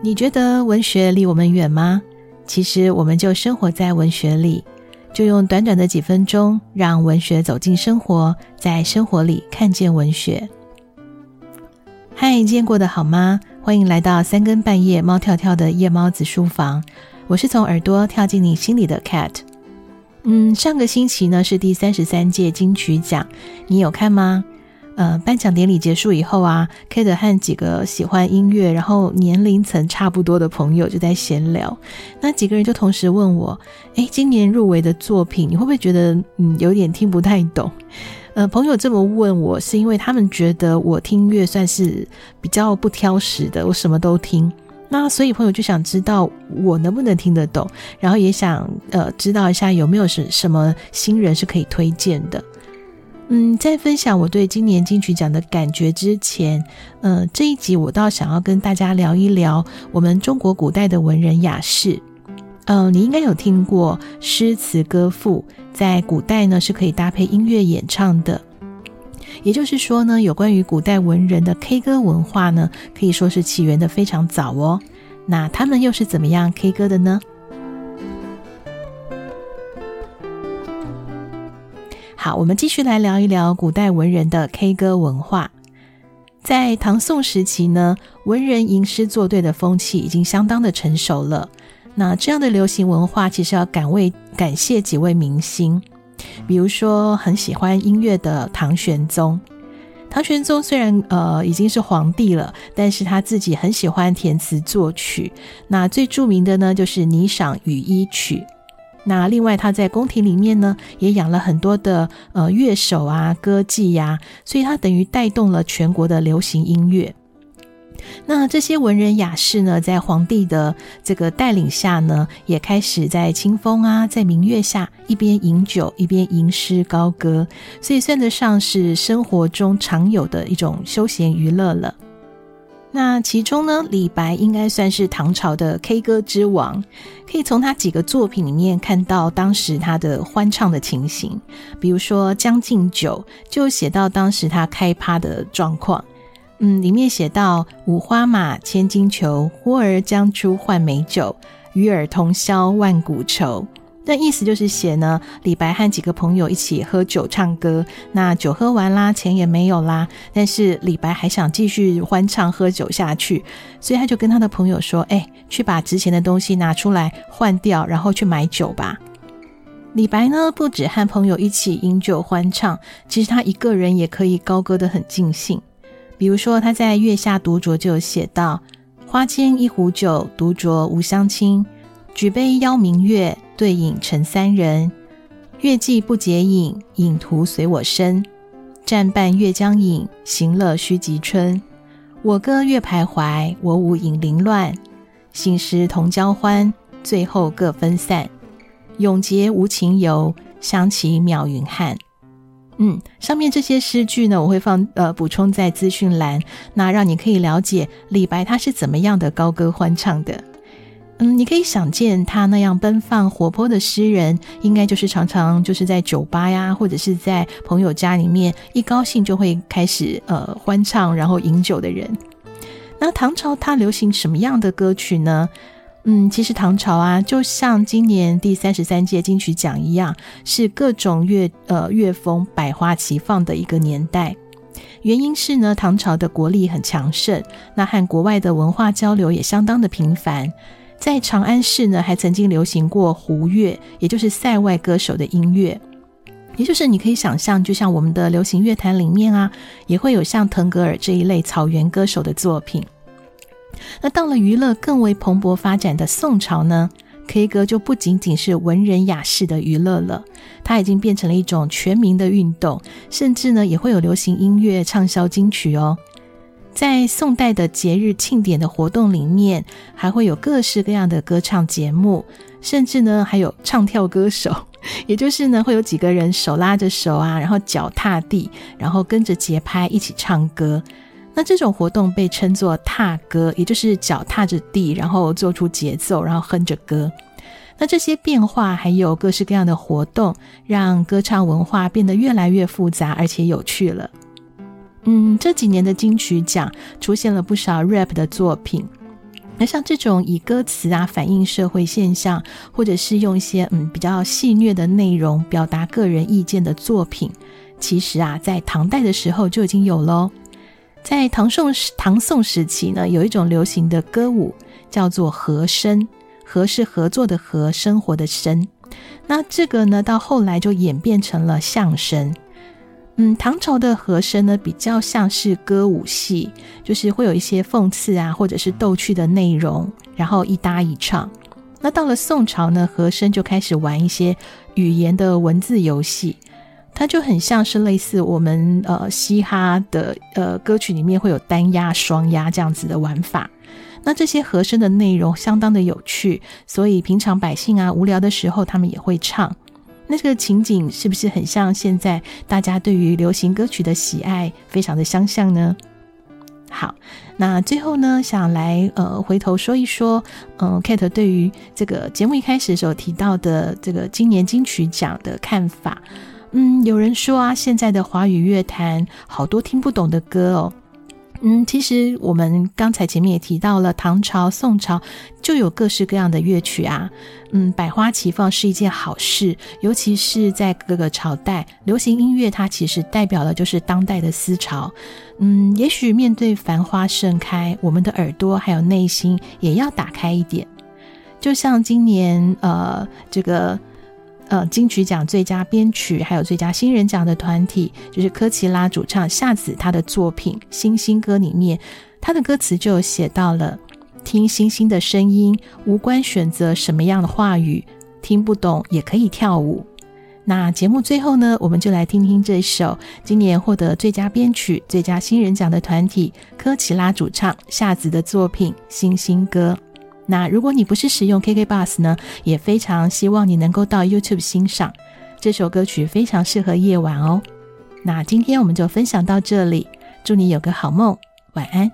你觉得文学离我们远吗？其实我们就生活在文学里，就用短短的几分钟，让文学走进生活，在生活里看见文学。嗨，今天过得好吗？欢迎来到三更半夜猫跳跳的夜猫子书房，我是从耳朵跳进你心里的 Cat。嗯，上个星期呢是第三十三届金曲奖，你有看吗？呃，颁奖典礼结束以后啊，Kate 和几个喜欢音乐，然后年龄层差不多的朋友就在闲聊。那几个人就同时问我：“诶，今年入围的作品，你会不会觉得嗯有点听不太懂？”呃，朋友这么问我，是因为他们觉得我听音乐算是比较不挑食的，我什么都听。那所以朋友就想知道我能不能听得懂，然后也想呃知道一下有没有什什么新人是可以推荐的。嗯，在分享我对今年金曲奖的感觉之前，呃，这一集我倒想要跟大家聊一聊我们中国古代的文人雅士。呃，你应该有听过诗词歌赋，在古代呢是可以搭配音乐演唱的。也就是说呢，有关于古代文人的 K 歌文化呢，可以说是起源的非常早哦。那他们又是怎么样 K 歌的呢？好，我们继续来聊一聊古代文人的 K 歌文化。在唐宋时期呢，文人吟诗作对的风气已经相当的成熟了。那这样的流行文化，其实要感为感谢几位明星，比如说很喜欢音乐的唐玄宗。唐玄宗虽然呃已经是皇帝了，但是他自己很喜欢填词作曲。那最著名的呢，就是《霓裳羽衣曲》。那另外，他在宫廷里面呢，也养了很多的呃乐手啊、歌妓呀、所以他等于带动了全国的流行音乐。那这些文人雅士呢，在皇帝的这个带领下呢，也开始在清风啊，在明月下一边饮酒一边吟诗高歌，所以算得上是生活中常有的一种休闲娱乐了。那其中呢，李白应该算是唐朝的 K 歌之王，可以从他几个作品里面看到当时他的欢唱的情形。比如说《将进酒》，就写到当时他开趴的状况。嗯，里面写到“五花马，千金裘，呼儿将出换美酒，与尔同销万古愁。”那意思就是写呢，李白和几个朋友一起喝酒唱歌，那酒喝完啦，钱也没有啦，但是李白还想继续欢唱喝酒下去，所以他就跟他的朋友说：“哎，去把值钱的东西拿出来换掉，然后去买酒吧。”李白呢，不止和朋友一起饮酒欢唱，其实他一个人也可以高歌得很尽兴。比如说他在《月下独酌》就写到：“花间一壶酒，独酌无相亲。”举杯邀明月，对影成三人。月既不解饮，影徒随我身。暂伴月将影，行乐须及春。我歌月徘徊，我舞影零乱。醒时同交欢，醉后各分散。永结无情游，相期邈云汉。嗯，上面这些诗句呢，我会放呃补充在资讯栏，那让你可以了解李白他是怎么样的高歌欢唱的。嗯，你可以想见他那样奔放活泼的诗人，应该就是常常就是在酒吧呀，或者是在朋友家里面，一高兴就会开始呃欢唱，然后饮酒的人。那唐朝它流行什么样的歌曲呢？嗯，其实唐朝啊，就像今年第三十三届金曲奖一样，是各种乐呃乐风百花齐放的一个年代。原因是呢，唐朝的国力很强盛，那和国外的文化交流也相当的频繁。在长安市呢，还曾经流行过胡乐，也就是塞外歌手的音乐，也就是你可以想象，就像我们的流行乐坛里面啊，也会有像腾格尔这一类草原歌手的作品。那到了娱乐更为蓬勃发展的宋朝呢，K 歌就不仅仅是文人雅士的娱乐了，它已经变成了一种全民的运动，甚至呢也会有流行音乐畅销金曲哦。在宋代的节日庆典的活动里面，还会有各式各样的歌唱节目，甚至呢还有唱跳歌手，也就是呢会有几个人手拉着手啊，然后脚踏地，然后跟着节拍一起唱歌。那这种活动被称作踏歌，也就是脚踏着地，然后做出节奏，然后哼着歌。那这些变化还有各式各样的活动，让歌唱文化变得越来越复杂而且有趣了。嗯，这几年的金曲奖出现了不少 rap 的作品，那像这种以歌词啊反映社会现象，或者是用一些嗯比较戏谑的内容表达个人意见的作品，其实啊在唐代的时候就已经有喽。在唐宋时唐宋时期呢，有一种流行的歌舞叫做和声，和是合作的和，生活的生。那这个呢到后来就演变成了相声。嗯，唐朝的和声呢，比较像是歌舞戏，就是会有一些讽刺啊，或者是逗趣的内容，然后一搭一唱。那到了宋朝呢，和声就开始玩一些语言的文字游戏，它就很像是类似我们呃嘻哈的呃歌曲里面会有单押、双押这样子的玩法。那这些和声的内容相当的有趣，所以平常百姓啊无聊的时候，他们也会唱。那这个情景是不是很像现在大家对于流行歌曲的喜爱，非常的相像呢？好，那最后呢，想来呃回头说一说，嗯、呃，Kate 对于这个节目一开始所提到的这个今年金曲奖的看法。嗯，有人说啊，现在的华语乐坛好多听不懂的歌哦。嗯，其实我们刚才前面也提到了，唐朝、宋朝就有各式各样的乐曲啊。嗯，百花齐放是一件好事，尤其是在各个朝代，流行音乐它其实代表了就是当代的思潮。嗯，也许面对繁花盛开，我们的耳朵还有内心也要打开一点。就像今年呃这个。呃，金曲奖最佳编曲还有最佳新人奖的团体，就是科奇拉主唱夏子他的作品《星星歌》里面，他的歌词就写到了：听星星的声音，无关选择什么样的话语，听不懂也可以跳舞。那节目最后呢，我们就来听听这首今年获得最佳编曲、最佳新人奖的团体科奇拉主唱夏子的作品《星星歌》。那如果你不是使用 KK Bus 呢，也非常希望你能够到 YouTube 欣赏这首歌曲，非常适合夜晚哦。那今天我们就分享到这里，祝你有个好梦，晚安。